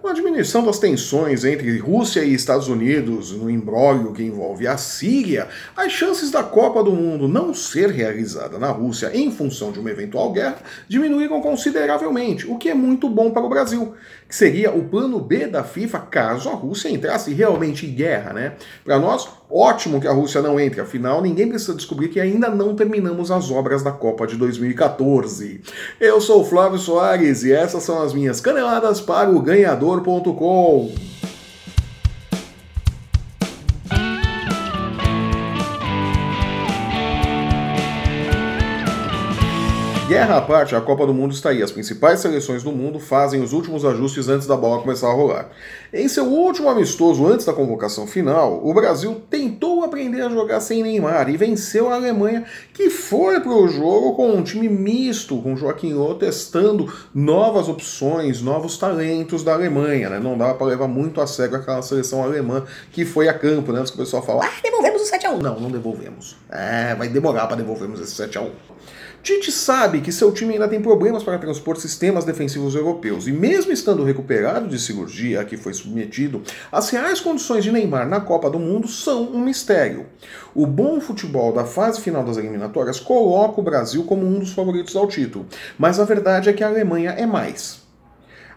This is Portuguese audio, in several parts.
Com a diminuição das tensões entre Rússia e Estados Unidos no imbróglio que envolve a Síria, as chances da Copa do Mundo não ser realizada na Rússia em função de uma eventual guerra diminuíram consideravelmente, o que é muito bom para o Brasil, que seria o plano B da FIFA caso a Rússia entrasse realmente em guerra, né? Para nós, ótimo que a Rússia não entre, afinal, ninguém precisa descobrir que ainda não terminamos as obras da Copa de 2014. Eu sou o Flávio Soares e essas são as minhas caneladas para o ganhador.com. Guerra à parte, a Copa do Mundo está aí. As principais seleções do mundo fazem os últimos ajustes antes da bola começar a rolar. Em seu último amistoso antes da convocação final, o Brasil tentou aprender a jogar sem Neymar e venceu a Alemanha, que foi para o jogo com um time misto, com Joaquim Lô testando novas opções, novos talentos da Alemanha. Né? Não dava para levar muito a sério aquela seleção alemã que foi a campo, né? Antes que o pessoal fala, ah, devolvemos o 7x1. Não, não devolvemos. É, vai demorar para devolvermos esse 7x1. Tite sabe que seu time ainda tem problemas para transpor sistemas defensivos europeus e, mesmo estando recuperado de cirurgia a que foi submetido, as reais condições de Neymar na Copa do Mundo são um mistério. O bom futebol da fase final das eliminatórias coloca o Brasil como um dos favoritos ao título, mas a verdade é que a Alemanha é mais.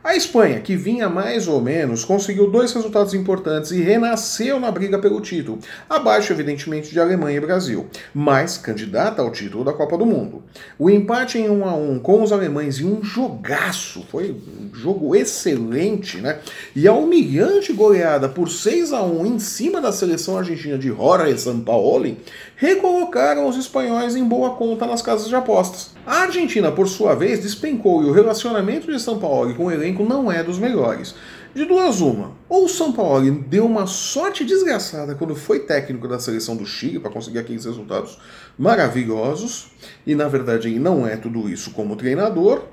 A Espanha, que vinha mais ou menos, conseguiu dois resultados importantes e renasceu na briga pelo título, abaixo, evidentemente, de Alemanha e Brasil, mas candidata ao título da Copa do Mundo. O empate em 1 a 1 com os alemães e um jogaço, foi um jogo excelente, né? E a humilhante goleada por 6 a 1 em cima da seleção argentina de Jorge Sampaoli recolocaram os espanhóis em boa conta nas casas de apostas. A Argentina, por sua vez, despencou e o relacionamento de Sampaoli com o elenco não é dos melhores. De duas uma, ou o São Paulo deu uma sorte desgraçada quando foi técnico da seleção do Chile para conseguir aqueles resultados maravilhosos, e na verdade ele não é tudo isso como treinador,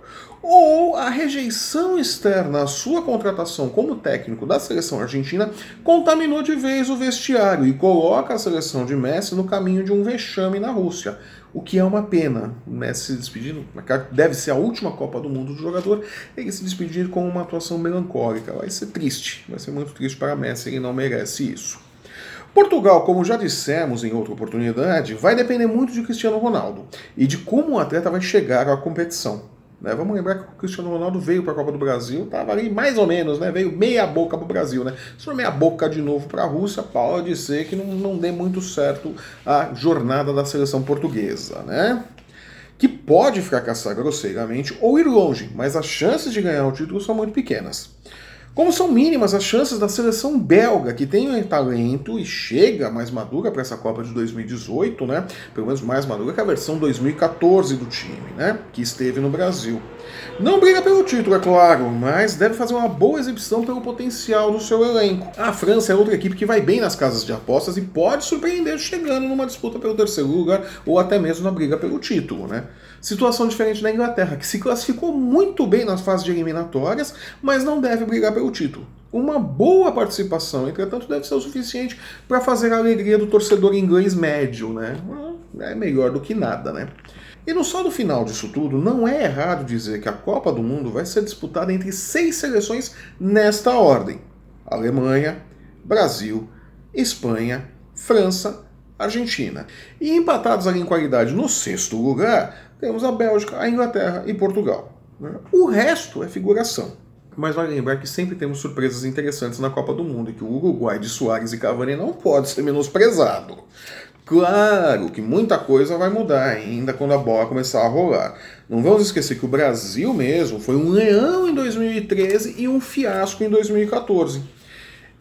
ou a rejeição externa à sua contratação como técnico da seleção argentina contaminou de vez o vestiário e coloca a seleção de Messi no caminho de um vexame na Rússia. O que é uma pena. Messi se despedindo, deve ser a última Copa do Mundo do jogador, ele se despedir com uma atuação melancólica. Vai ser triste, vai ser muito triste para Messi, ele não merece isso. Portugal, como já dissemos em outra oportunidade, vai depender muito de Cristiano Ronaldo e de como o atleta vai chegar à competição. Né? Vamos lembrar que o Cristiano Ronaldo veio para a Copa do Brasil, estava ali mais ou menos, né? veio meia boca para o Brasil. Né? Se for meia boca de novo para a Rússia, pode ser que não, não dê muito certo a jornada da seleção portuguesa. Né? Que pode fracassar grosseiramente ou ir longe, mas as chances de ganhar o título são muito pequenas. Como são mínimas as chances da seleção belga, que tem um talento e chega mais madura para essa Copa de 2018, né? Pelo menos mais madura que a versão 2014 do time, né? Que esteve no Brasil. Não briga pelo título, é claro, mas deve fazer uma boa exibição pelo potencial do seu elenco. A França é outra equipe que vai bem nas casas de apostas e pode surpreender chegando numa disputa pelo terceiro lugar ou até mesmo na briga pelo título, né? Situação diferente da Inglaterra, que se classificou muito bem nas fases de eliminatórias, mas não deve brigar pelo título. Uma boa participação, entretanto, deve ser o suficiente para fazer a alegria do torcedor inglês médio, né? É melhor do que nada, né? E no saldo final disso tudo, não é errado dizer que a Copa do Mundo vai ser disputada entre seis seleções nesta ordem: Alemanha, Brasil, Espanha, França, Argentina. E empatados ali em qualidade no sexto lugar, temos a Bélgica, a Inglaterra e Portugal. Né? O resto é figuração. Mas vale lembrar que sempre temos surpresas interessantes na Copa do Mundo e que o Uruguai de Soares e Cavani não pode ser menosprezado. Claro que muita coisa vai mudar ainda quando a bola começar a rolar. Não vamos esquecer que o Brasil mesmo foi um leão em 2013 e um fiasco em 2014.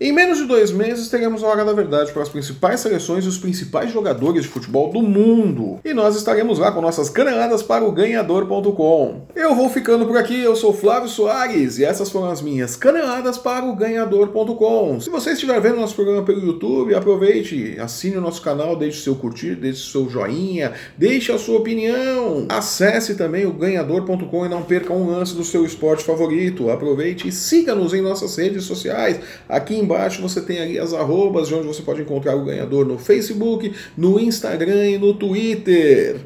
Em menos de dois meses, teremos a Hora da Verdade para as principais seleções e os principais jogadores de futebol do mundo. E nós estaremos lá com nossas caneladas para o ganhador.com. Eu vou ficando por aqui, eu sou Flávio Soares e essas foram as minhas caneladas para o ganhador.com. Se você estiver vendo nosso programa pelo YouTube, aproveite, assine o nosso canal, deixe seu curtir, deixe seu joinha, deixe a sua opinião. Acesse também o ganhador.com e não perca um lance do seu esporte favorito. Aproveite e siga-nos em nossas redes sociais. Aqui em embaixo você tem ali as arrobas de onde você pode encontrar o ganhador no Facebook, no Instagram e no Twitter.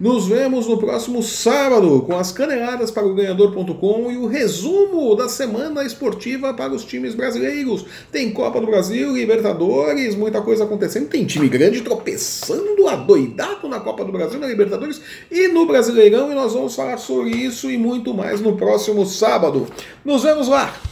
Nos vemos no próximo sábado com as caneladas para o ganhador.com e o resumo da semana esportiva para os times brasileiros. Tem Copa do Brasil, Libertadores, muita coisa acontecendo. Tem time grande tropeçando, adoidado na Copa do Brasil, na Libertadores e no Brasileirão. E nós vamos falar sobre isso e muito mais no próximo sábado. Nos vemos lá!